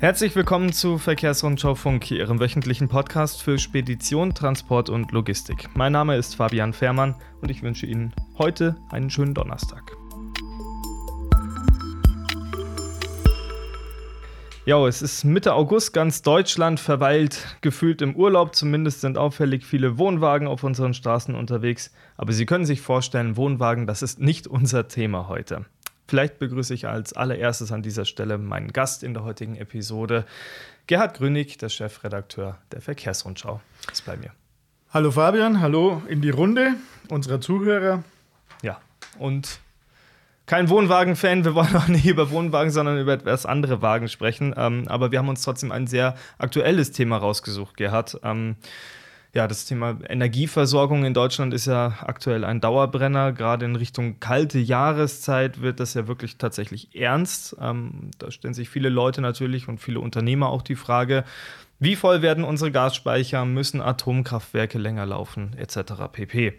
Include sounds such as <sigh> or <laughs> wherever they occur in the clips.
Herzlich willkommen zu Verkehrsrundschau Funk, Ihrem wöchentlichen Podcast für Spedition, Transport und Logistik. Mein Name ist Fabian Fehrmann und ich wünsche Ihnen heute einen schönen Donnerstag. Ja, es ist Mitte August, ganz Deutschland verweilt gefühlt im Urlaub. Zumindest sind auffällig viele Wohnwagen auf unseren Straßen unterwegs. Aber Sie können sich vorstellen, Wohnwagen, das ist nicht unser Thema heute. Vielleicht begrüße ich als allererstes an dieser Stelle meinen Gast in der heutigen Episode, Gerhard Grünig, der Chefredakteur der Verkehrsrundschau. Ist bei mir. Hallo Fabian, hallo in die Runde unserer Zuhörer. Ja, und kein Wohnwagen-Fan, wir wollen <laughs> auch nicht über Wohnwagen, sondern über etwas andere Wagen sprechen. Ähm, aber wir haben uns trotzdem ein sehr aktuelles Thema rausgesucht, Gerhard. Ähm, ja, das Thema Energieversorgung in Deutschland ist ja aktuell ein Dauerbrenner. Gerade in Richtung kalte Jahreszeit wird das ja wirklich tatsächlich ernst. Ähm, da stellen sich viele Leute natürlich und viele Unternehmer auch die Frage, wie voll werden unsere Gasspeicher, müssen Atomkraftwerke länger laufen, etc. pp.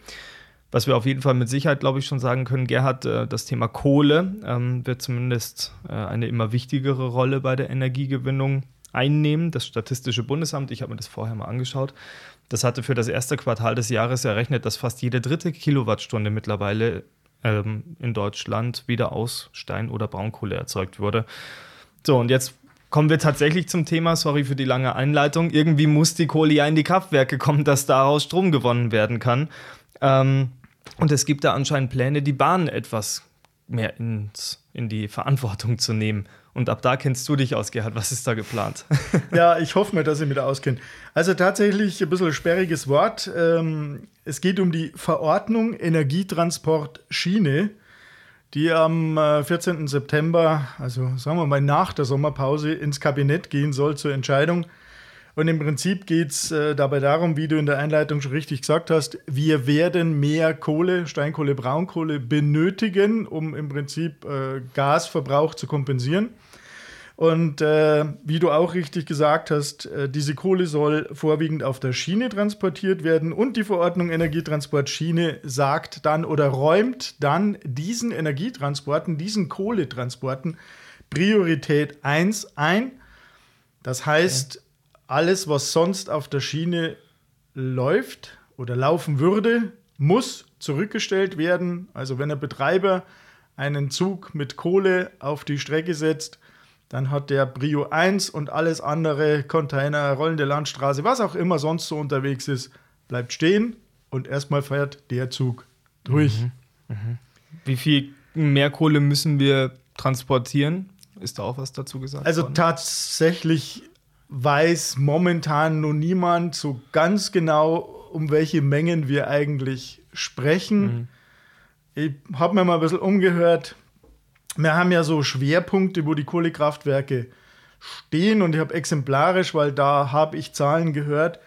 Was wir auf jeden Fall mit Sicherheit, glaube ich, schon sagen können, Gerhard, äh, das Thema Kohle ähm, wird zumindest äh, eine immer wichtigere Rolle bei der Energiegewinnung einnehmen. Das Statistische Bundesamt, ich habe mir das vorher mal angeschaut, das hatte für das erste Quartal des Jahres errechnet, dass fast jede dritte Kilowattstunde mittlerweile ähm, in Deutschland wieder aus Stein- oder Braunkohle erzeugt wurde. So, und jetzt kommen wir tatsächlich zum Thema, sorry für die lange Einleitung. Irgendwie muss die Kohle ja in die Kraftwerke kommen, dass daraus Strom gewonnen werden kann. Ähm, und es gibt da anscheinend Pläne, die Bahn etwas mehr ins, in die Verantwortung zu nehmen. Und ab da kennst du dich aus, Gerhard. Was ist da geplant? <laughs> ja, ich hoffe mir, dass ich mich da auskenne. Also tatsächlich ein bisschen sperriges Wort. Ähm, es geht um die Verordnung Energietransport Schiene, die am 14. Äh, September, also sagen wir mal nach der Sommerpause, ins Kabinett gehen soll zur Entscheidung. Und im Prinzip geht es äh, dabei darum, wie du in der Einleitung schon richtig gesagt hast, wir werden mehr Kohle, Steinkohle, Braunkohle benötigen, um im Prinzip äh, Gasverbrauch zu kompensieren. Und äh, wie du auch richtig gesagt hast, äh, diese Kohle soll vorwiegend auf der Schiene transportiert werden und die Verordnung Energietransport Schiene sagt dann oder räumt dann diesen Energietransporten, diesen Kohletransporten Priorität 1 ein. Das heißt, okay alles, was sonst auf der Schiene läuft oder laufen würde, muss zurückgestellt werden. Also wenn der Betreiber einen Zug mit Kohle auf die Strecke setzt, dann hat der Brio 1 und alles andere, Container, rollende Landstraße, was auch immer sonst so unterwegs ist, bleibt stehen und erstmal fährt der Zug durch. Mhm. Mhm. Wie viel mehr Kohle müssen wir transportieren? Ist da auch was dazu gesagt? Also worden? tatsächlich weiß momentan nur niemand so ganz genau, um welche Mengen wir eigentlich sprechen. Mhm. Ich habe mir mal ein bisschen umgehört. Wir haben ja so Schwerpunkte, wo die Kohlekraftwerke stehen und ich habe exemplarisch, weil da habe ich Zahlen gehört.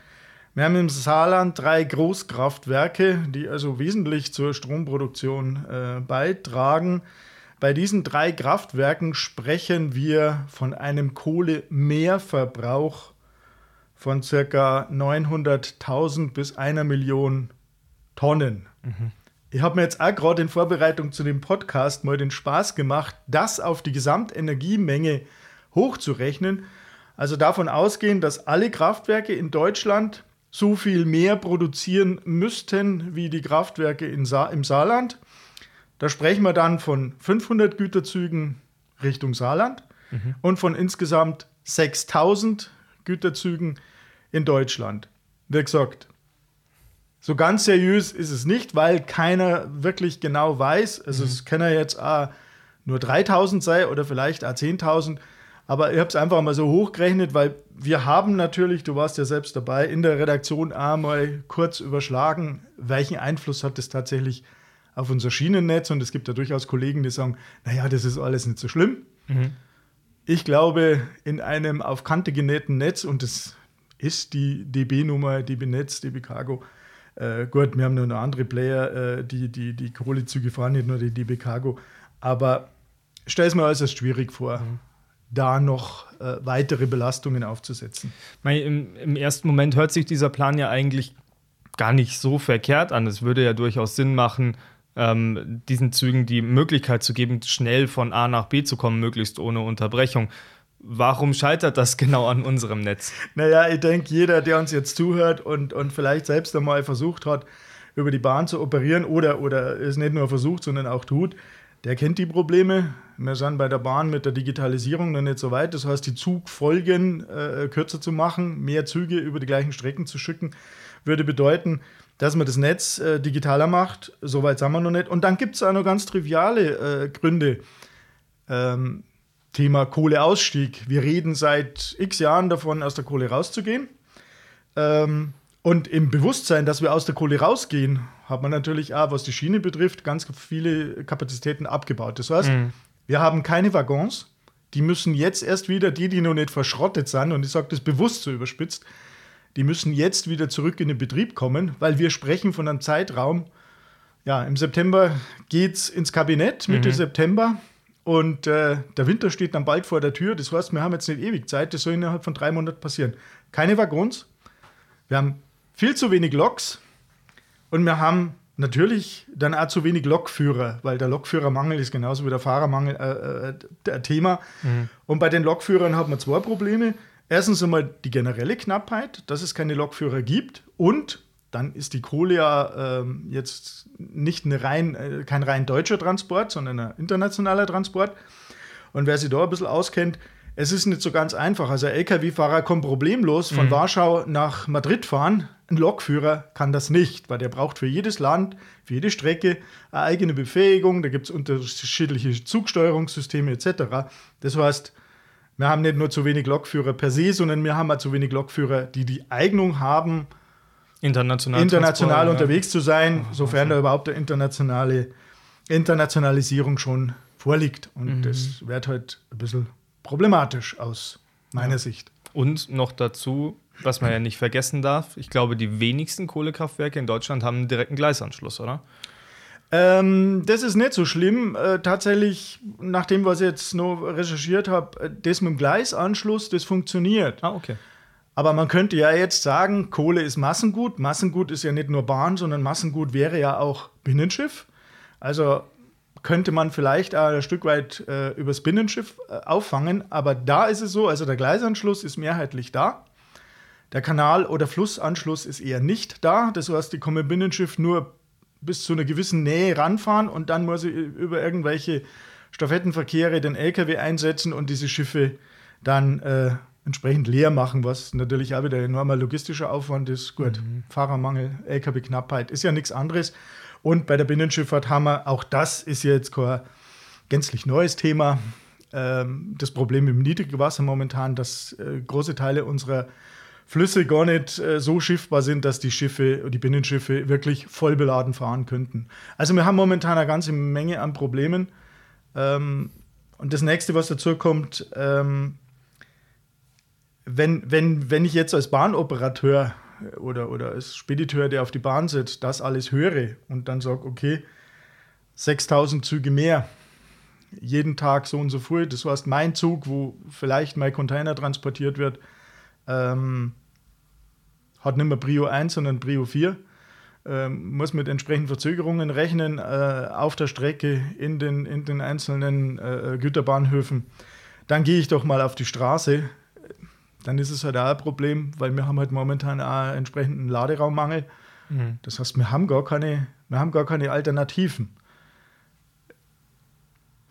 Wir haben im Saarland drei Großkraftwerke, die also wesentlich zur Stromproduktion äh, beitragen. Bei diesen drei Kraftwerken sprechen wir von einem Kohlemehrverbrauch von ca. 900.000 bis einer Million Tonnen. Mhm. Ich habe mir jetzt auch gerade in Vorbereitung zu dem Podcast mal den Spaß gemacht, das auf die Gesamtenergiemenge hochzurechnen. Also davon ausgehen, dass alle Kraftwerke in Deutschland so viel mehr produzieren müssten wie die Kraftwerke Sa im Saarland. Da sprechen wir dann von 500 Güterzügen Richtung Saarland mhm. und von insgesamt 6000 Güterzügen in Deutschland. Wie gesagt, so ganz seriös ist es nicht, weil keiner wirklich genau weiß. Also mhm. es können ja jetzt auch nur 3000 sein oder vielleicht auch 10.000. Aber ich habe es einfach mal so hochgerechnet, weil wir haben natürlich, du warst ja selbst dabei, in der Redaktion einmal kurz überschlagen, welchen Einfluss hat es tatsächlich auf unser Schienennetz und es gibt ja durchaus Kollegen, die sagen, naja, das ist alles nicht so schlimm. Mhm. Ich glaube, in einem auf Kante genähten Netz, und das ist die DB-Nummer, DB Netz, DB Cargo, äh, gut, wir haben nur noch andere Player, äh, die, die die Kohlezüge fahren, nicht nur die DB Cargo, aber stell es mir äußerst schwierig vor. Mhm da noch äh, weitere Belastungen aufzusetzen. Im, Im, ersten Moment hört sich dieser Plan ja eigentlich gar nicht so verkehrt an. Es würde ja durchaus Sinn machen, ähm, diesen Zügen die Möglichkeit zu geben, schnell von A nach B zu kommen, möglichst ohne Unterbrechung. Warum scheitert das <laughs> genau an unserem Netz? Naja, ich denke, jeder, der uns jetzt zuhört und, und vielleicht selbst einmal versucht hat, über die Bahn zu operieren oder, oder es nicht nur versucht, sondern auch tut, der kennt die Probleme. Wir sind bei der Bahn mit der Digitalisierung noch nicht so weit. Das heißt, die Zugfolgen äh, kürzer zu machen, mehr Züge über die gleichen Strecken zu schicken, würde bedeuten, dass man das Netz äh, digitaler macht. Soweit sind wir noch nicht. Und dann gibt es auch noch ganz triviale äh, Gründe. Ähm, Thema Kohleausstieg. Wir reden seit x Jahren davon, aus der Kohle rauszugehen. Ähm, und im Bewusstsein, dass wir aus der Kohle rausgehen, hat man natürlich auch, was die Schiene betrifft, ganz viele Kapazitäten abgebaut. Das heißt, mhm. wir haben keine Waggons. Die müssen jetzt erst wieder, die, die noch nicht verschrottet sind, und ich sage das bewusst so überspitzt, die müssen jetzt wieder zurück in den Betrieb kommen, weil wir sprechen von einem Zeitraum. Ja, im September geht es ins Kabinett, Mitte mhm. September. Und äh, der Winter steht dann bald vor der Tür. Das heißt, wir haben jetzt nicht ewig Zeit. Das soll innerhalb von drei Monaten passieren. Keine Waggons. Wir haben viel zu wenig Loks. Und wir haben natürlich dann auch zu wenig Lokführer, weil der Lokführermangel ist genauso wie der Fahrermangel äh, äh, Thema. Mhm. Und bei den Lokführern haben wir zwei Probleme. Erstens einmal die generelle Knappheit, dass es keine Lokführer gibt und dann ist die Kohle ja äh, jetzt nicht rein, äh, kein rein deutscher Transport, sondern ein internationaler Transport. Und wer sich da ein bisschen auskennt, es ist nicht so ganz einfach. Also ein Lkw-Fahrer kommt problemlos von mhm. Warschau nach Madrid fahren. Ein Lokführer kann das nicht, weil der braucht für jedes Land, für jede Strecke eine eigene Befähigung. Da gibt es unterschiedliche Zugsteuerungssysteme etc. Das heißt, wir haben nicht nur zu wenig Lokführer per se, sondern wir haben auch zu wenig Lokführer, die die Eignung haben, international, international unterwegs ja. zu sein, sofern da überhaupt eine internationale Internationalisierung schon vorliegt. Und mhm. das wird halt ein bisschen problematisch aus meiner ja. Sicht. Und noch dazu, was man ja nicht vergessen darf, ich glaube, die wenigsten Kohlekraftwerke in Deutschland haben einen direkten Gleisanschluss, oder? Ähm, das ist nicht so schlimm. Äh, tatsächlich, nachdem was ich jetzt noch recherchiert habe, äh, das mit dem Gleisanschluss, das funktioniert. Ah, okay. Aber man könnte ja jetzt sagen, Kohle ist Massengut. Massengut ist ja nicht nur Bahn, sondern Massengut wäre ja auch Binnenschiff. Also könnte man vielleicht ein Stück weit äh, übers Binnenschiff äh, auffangen. Aber da ist es so, also der Gleisanschluss ist mehrheitlich da. Der Kanal- oder Flussanschluss ist eher nicht da. Das heißt, die kommen Binnenschiff nur bis zu einer gewissen Nähe ranfahren und dann muss ich über irgendwelche Stafettenverkehre den LKW einsetzen und diese Schiffe dann äh, entsprechend leer machen, was natürlich auch wieder ein enormer logistischer Aufwand ist. Gut, mhm. Fahrermangel, LKW-Knappheit ist ja nichts anderes. Und bei der Binnenschifffahrt haben wir, auch das ist jetzt kein gänzlich neues Thema, ähm, das Problem im Niedrigwasser momentan, dass äh, große Teile unserer Flüsse gar nicht äh, so schiffbar sind, dass die Schiffe, die Binnenschiffe wirklich voll beladen fahren könnten. Also wir haben momentan eine ganze Menge an Problemen. Ähm, und das nächste, was dazu kommt, ähm, wenn, wenn, wenn ich jetzt als Bahnoperateur oder, oder als Spediteur, der auf die Bahn sitzt, das alles höre und dann sage, okay, 6000 Züge mehr, jeden Tag so und so früh, das heißt mein Zug, wo vielleicht mein Container transportiert wird, ähm, hat nicht mehr Prio 1, sondern Prio 4. Ähm, muss mit entsprechenden Verzögerungen rechnen äh, auf der Strecke in den, in den einzelnen äh, Güterbahnhöfen. Dann gehe ich doch mal auf die Straße. Dann ist es halt auch ein Problem, weil wir haben halt momentan auch entsprechenden Laderaummangel. Mhm. Das heißt, wir haben gar keine, wir haben gar keine Alternativen.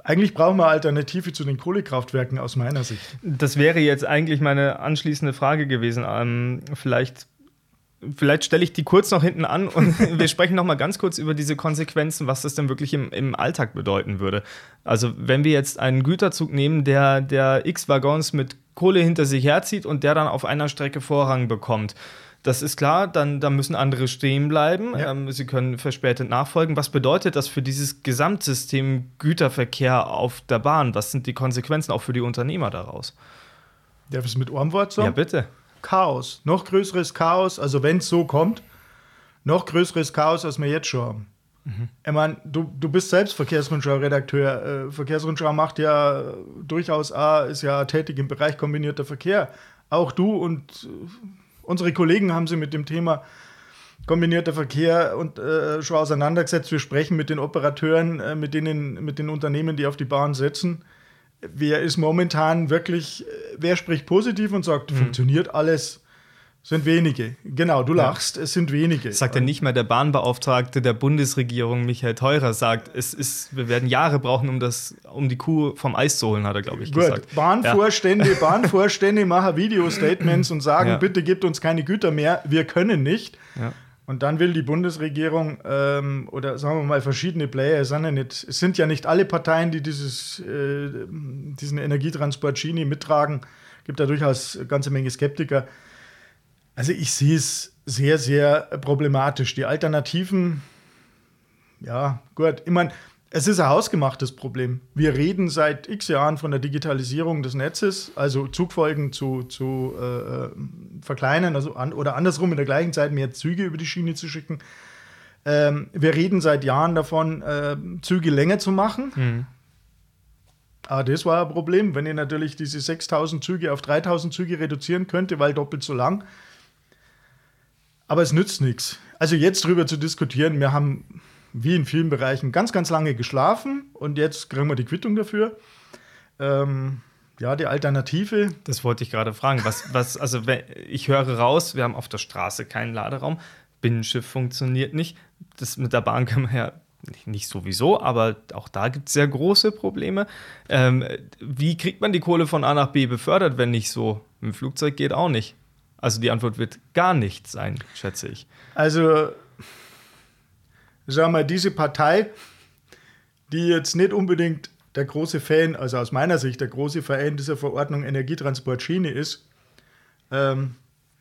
Eigentlich brauchen wir Alternative zu den Kohlekraftwerken aus meiner Sicht. Das wäre jetzt eigentlich meine anschließende Frage gewesen. Ähm, vielleicht Vielleicht stelle ich die kurz noch hinten an und <laughs> wir sprechen noch mal ganz kurz über diese Konsequenzen, was das denn wirklich im, im Alltag bedeuten würde. Also wenn wir jetzt einen Güterzug nehmen, der, der x Waggons mit Kohle hinter sich herzieht und der dann auf einer Strecke Vorrang bekommt. Das ist klar, dann, dann müssen andere stehen bleiben. Ja. Ähm, sie können verspätet nachfolgen. Was bedeutet das für dieses Gesamtsystem Güterverkehr auf der Bahn? Was sind die Konsequenzen auch für die Unternehmer daraus? Darf ich es mit Ohrenwort sagen? Ja, bitte. Chaos, noch größeres Chaos, also wenn es so kommt, noch größeres Chaos, als wir jetzt schon haben. Mhm. Ich meine, du, du bist selbst Verkehrsrundschau-Redakteur. Äh, Verkehrsrundschau macht ja durchaus, A, ist ja tätig im Bereich kombinierter Verkehr. Auch du und äh, unsere Kollegen haben sich mit dem Thema kombinierter Verkehr und äh, schon auseinandergesetzt. Wir sprechen mit den Operateuren, äh, mit, denen, mit den Unternehmen, die auf die Bahn setzen. Wer ist momentan wirklich wer spricht positiv und sagt, mhm. funktioniert alles? Sind wenige. Genau, du lachst, ja. es sind wenige. Sagt ja nicht mal der Bahnbeauftragte der Bundesregierung, Michael Teurer, sagt, es ist, wir werden Jahre brauchen, um, das, um die Kuh vom Eis zu holen, hat er, glaube ich, Gut. gesagt. Bahnvorstände, ja. Bahnvorstände machen Videostatements und sagen, ja. bitte gebt uns keine Güter mehr, wir können nicht. Und dann will die Bundesregierung ähm, oder sagen wir mal verschiedene Player, es sind ja nicht, es sind ja nicht alle Parteien, die dieses, äh, diesen Energietransport Schiene mittragen. Es gibt da durchaus eine ganze Menge Skeptiker. Also ich sehe es sehr, sehr problematisch. Die Alternativen, ja, gut. Ich meine, es ist ein hausgemachtes Problem. Wir reden seit x Jahren von der Digitalisierung des Netzes, also Zugfolgen zu, zu äh, äh, verkleinern also an, oder andersrum in der gleichen Zeit mehr Züge über die Schiene zu schicken. Ähm, wir reden seit Jahren davon, äh, Züge länger zu machen. Mhm. Aber das war ein Problem, wenn ihr natürlich diese 6000 Züge auf 3000 Züge reduzieren könnte, weil doppelt so lang. Aber es nützt nichts. Also jetzt drüber zu diskutieren, wir haben wie in vielen Bereichen ganz, ganz lange geschlafen und jetzt kriegen wir die Quittung dafür. Ähm, ja, die Alternative. Das wollte ich gerade fragen. Was, was, also ich höre raus, wir haben auf der Straße keinen Laderaum, Binnenschiff funktioniert nicht. Das mit der Bahn kann man ja nicht sowieso, aber auch da gibt es sehr große Probleme. Ähm, wie kriegt man die Kohle von A nach B befördert, wenn nicht so? Dem Flugzeug geht auch nicht. Also die Antwort wird gar nichts sein, schätze ich. Also sagen wir, diese Partei, die jetzt nicht unbedingt der große Fan, also aus meiner Sicht der große Fan dieser Verordnung Energietransport Schiene ist, ähm,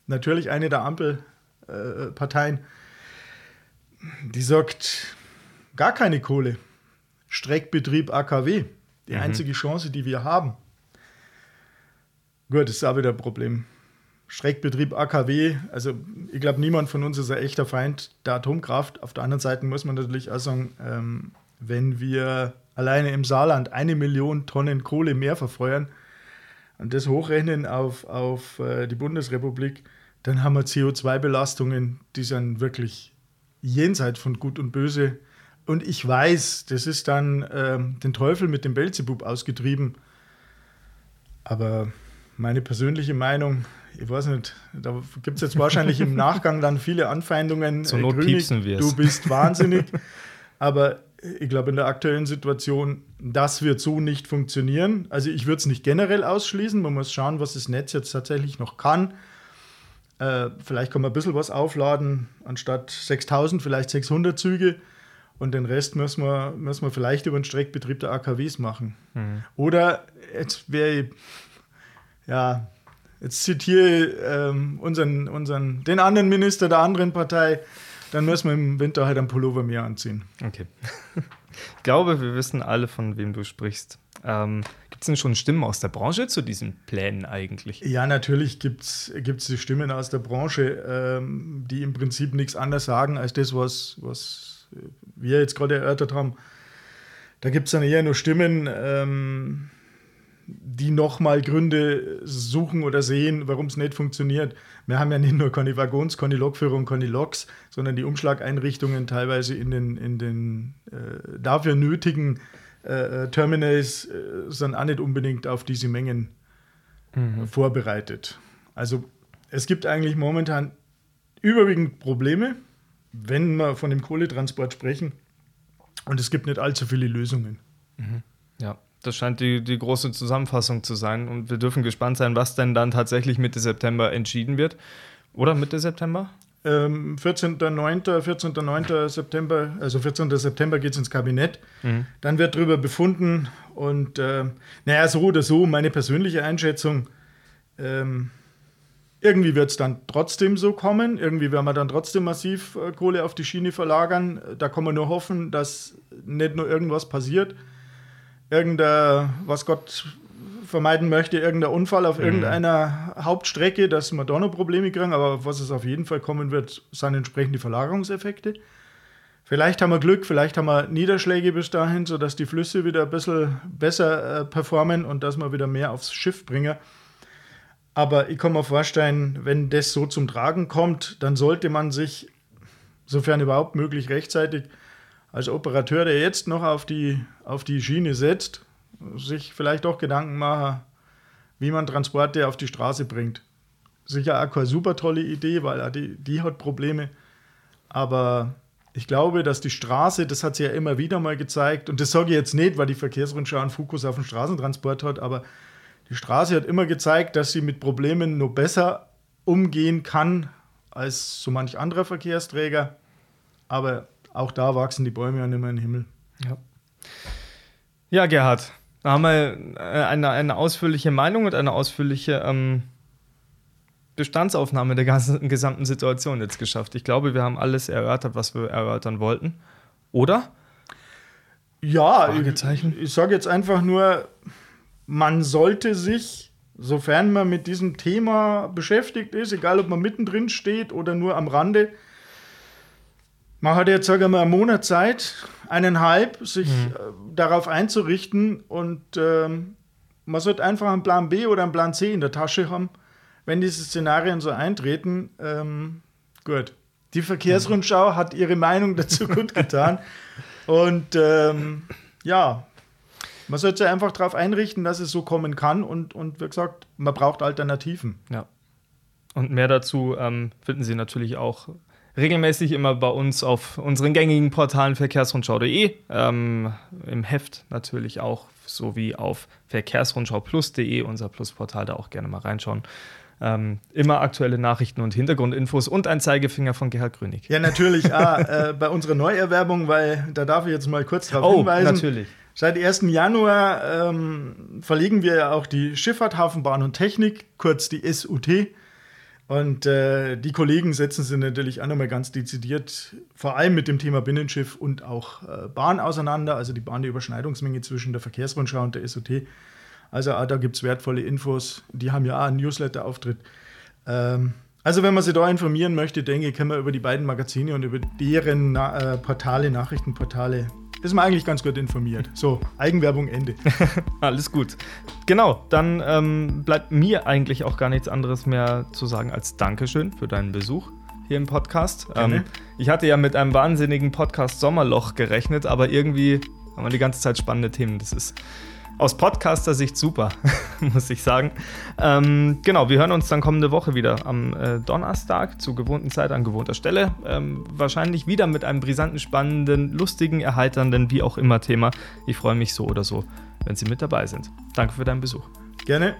natürlich eine der Ampelparteien, äh, die sagt, gar keine Kohle. Streckbetrieb AKW, die mhm. einzige Chance, die wir haben. Gut, das ist auch wieder ein Problem. Schreckbetrieb AKW, also ich glaube, niemand von uns ist ein echter Feind der Atomkraft. Auf der anderen Seite muss man natürlich auch sagen, ähm, wenn wir alleine im Saarland eine Million Tonnen Kohle mehr verfeuern und das hochrechnen auf, auf äh, die Bundesrepublik, dann haben wir CO2-Belastungen, die sind wirklich jenseits von Gut und Böse. Und ich weiß, das ist dann äh, den Teufel mit dem Belzebub ausgetrieben. Aber meine persönliche Meinung, ich weiß nicht, da gibt es jetzt wahrscheinlich im Nachgang dann viele Anfeindungen. Zur Not Grünig, piepsen wir Du bist wahnsinnig. Aber ich glaube, in der aktuellen Situation, das wird so nicht funktionieren. Also ich würde es nicht generell ausschließen. Man muss schauen, was das Netz jetzt tatsächlich noch kann. Äh, vielleicht kann man ein bisschen was aufladen, anstatt 6000, vielleicht 600 Züge. Und den Rest müssen wir, müssen wir vielleicht über den Streckbetrieb der AKWs machen. Mhm. Oder jetzt wäre ich, ja, jetzt zitiere ähm, unseren, unseren, den anderen Minister der anderen Partei, dann müssen wir im Winter halt ein Pullover mehr anziehen. Okay. <laughs> ich glaube, wir wissen alle, von wem du sprichst. Ähm, gibt es denn schon Stimmen aus der Branche zu diesen Plänen eigentlich? Ja, natürlich gibt es die Stimmen aus der Branche, ähm, die im Prinzip nichts anderes sagen als das, was, was wir jetzt gerade erörtert haben. Da gibt es dann eher nur Stimmen, ähm, die nochmal Gründe suchen oder sehen, warum es nicht funktioniert. Wir haben ja nicht nur keine Waggons, keine Lokführung, keine Loks, sondern die Umschlageinrichtungen teilweise in den, in den äh, dafür nötigen äh, Terminals äh, sind auch nicht unbedingt auf diese Mengen mhm. vorbereitet. Also es gibt eigentlich momentan überwiegend Probleme, wenn wir von dem Kohletransport sprechen. Und es gibt nicht allzu viele Lösungen. Mhm. Ja. Das scheint die, die große Zusammenfassung zu sein. Und wir dürfen gespannt sein, was denn dann tatsächlich Mitte September entschieden wird. Oder Mitte September? Ähm, 14.09. 14. September, also 14. September geht es ins Kabinett. Mhm. Dann wird darüber befunden. Und äh, naja, so oder so, meine persönliche Einschätzung, ähm, irgendwie wird es dann trotzdem so kommen. Irgendwie werden wir dann trotzdem massiv äh, Kohle auf die Schiene verlagern. Da kann man nur hoffen, dass nicht nur irgendwas passiert, irgendein, was Gott vermeiden möchte, irgendein Unfall auf mhm. irgendeiner Hauptstrecke, dass wir da noch Probleme kriegen. Aber was es auf jeden Fall kommen wird, sind entsprechende Verlagerungseffekte. Vielleicht haben wir Glück, vielleicht haben wir Niederschläge bis dahin, sodass die Flüsse wieder ein bisschen besser äh, performen und dass wir wieder mehr aufs Schiff bringen. Aber ich kann mir vorstellen, wenn das so zum Tragen kommt, dann sollte man sich, sofern überhaupt möglich, rechtzeitig als Operateur, der jetzt noch auf die, auf die Schiene setzt, sich vielleicht auch Gedanken machen, wie man Transporte auf die Straße bringt. Sicher auch keine super tolle Idee, weil die, die hat Probleme. Aber ich glaube, dass die Straße, das hat sie ja immer wieder mal gezeigt, und das sage ich jetzt nicht, weil die Verkehrsrundschau einen Fokus auf den Straßentransport hat, aber die Straße hat immer gezeigt, dass sie mit Problemen nur besser umgehen kann als so manch anderer Verkehrsträger. Aber auch da wachsen die Bäume ja nicht mehr in den Himmel. Ja, ja Gerhard, da haben wir äh, eine, eine ausführliche Meinung und eine ausführliche ähm, Bestandsaufnahme der ganzen, <laughs> gesamten Situation jetzt geschafft. Ich glaube, wir haben alles erörtert, was wir erörtern wollten. Oder? Ja, ich, ich sage jetzt einfach nur, man sollte sich, sofern man mit diesem Thema beschäftigt ist, egal ob man mittendrin steht oder nur am Rande, man hat jetzt, sagen wir mal, einen Monat Zeit, eineinhalb, sich mhm. Äh, darauf einzurichten und ähm, man sollte einfach einen Plan B oder einen Plan C in der Tasche haben, wenn diese Szenarien so eintreten. Ähm, gut. Die Verkehrsrundschau hat ihre Meinung dazu <laughs> gut getan. Und ähm, ja, man sollte sich einfach darauf einrichten, dass es so kommen kann und, und wie gesagt, man braucht Alternativen. Ja. Und mehr dazu ähm, finden Sie natürlich auch regelmäßig immer bei uns auf unseren gängigen Portalen verkehrsrundschau.de, ähm, im Heft natürlich auch, sowie auf verkehrsrundschauplus.de, unser Plusportal, da auch gerne mal reinschauen. Ähm, immer aktuelle Nachrichten und Hintergrundinfos und ein Zeigefinger von Gerhard Grünig. Ja, natürlich. ah, <laughs> äh, bei unserer Neuerwerbung, weil da darf ich jetzt mal kurz darauf oh, hinweisen. natürlich. Seit 1. Januar ähm, verlegen wir ja auch die Schifffahrt, Hafenbahn und Technik, kurz die SUT. Und äh, die Kollegen setzen sich natürlich auch nochmal ganz dezidiert, vor allem mit dem Thema Binnenschiff und auch äh, Bahn auseinander, also die Bahn, die Überschneidungsmenge zwischen der Verkehrsrundschau und der SOT. Also da gibt es wertvolle Infos. Die haben ja auch einen Newsletter-Auftritt. Ähm, also wenn man sich da informieren möchte, denke ich, kann man über die beiden Magazine und über deren Na äh, Portale, Nachrichtenportale ist man eigentlich ganz gut informiert. So, Eigenwerbung Ende. <laughs> Alles gut. Genau, dann ähm, bleibt mir eigentlich auch gar nichts anderes mehr zu sagen als Dankeschön für deinen Besuch hier im Podcast. Ähm, ich hatte ja mit einem wahnsinnigen Podcast Sommerloch gerechnet, aber irgendwie haben wir die ganze Zeit spannende Themen. Das ist aus Podcaster-Sicht super, <laughs> muss ich sagen. Ähm, genau, wir hören uns dann kommende Woche wieder am äh, Donnerstag zur gewohnten Zeit an gewohnter Stelle. Ähm, wahrscheinlich wieder mit einem brisanten, spannenden, lustigen, erheiternden, wie auch immer Thema. Ich freue mich so oder so, wenn Sie mit dabei sind. Danke für deinen Besuch. Gerne.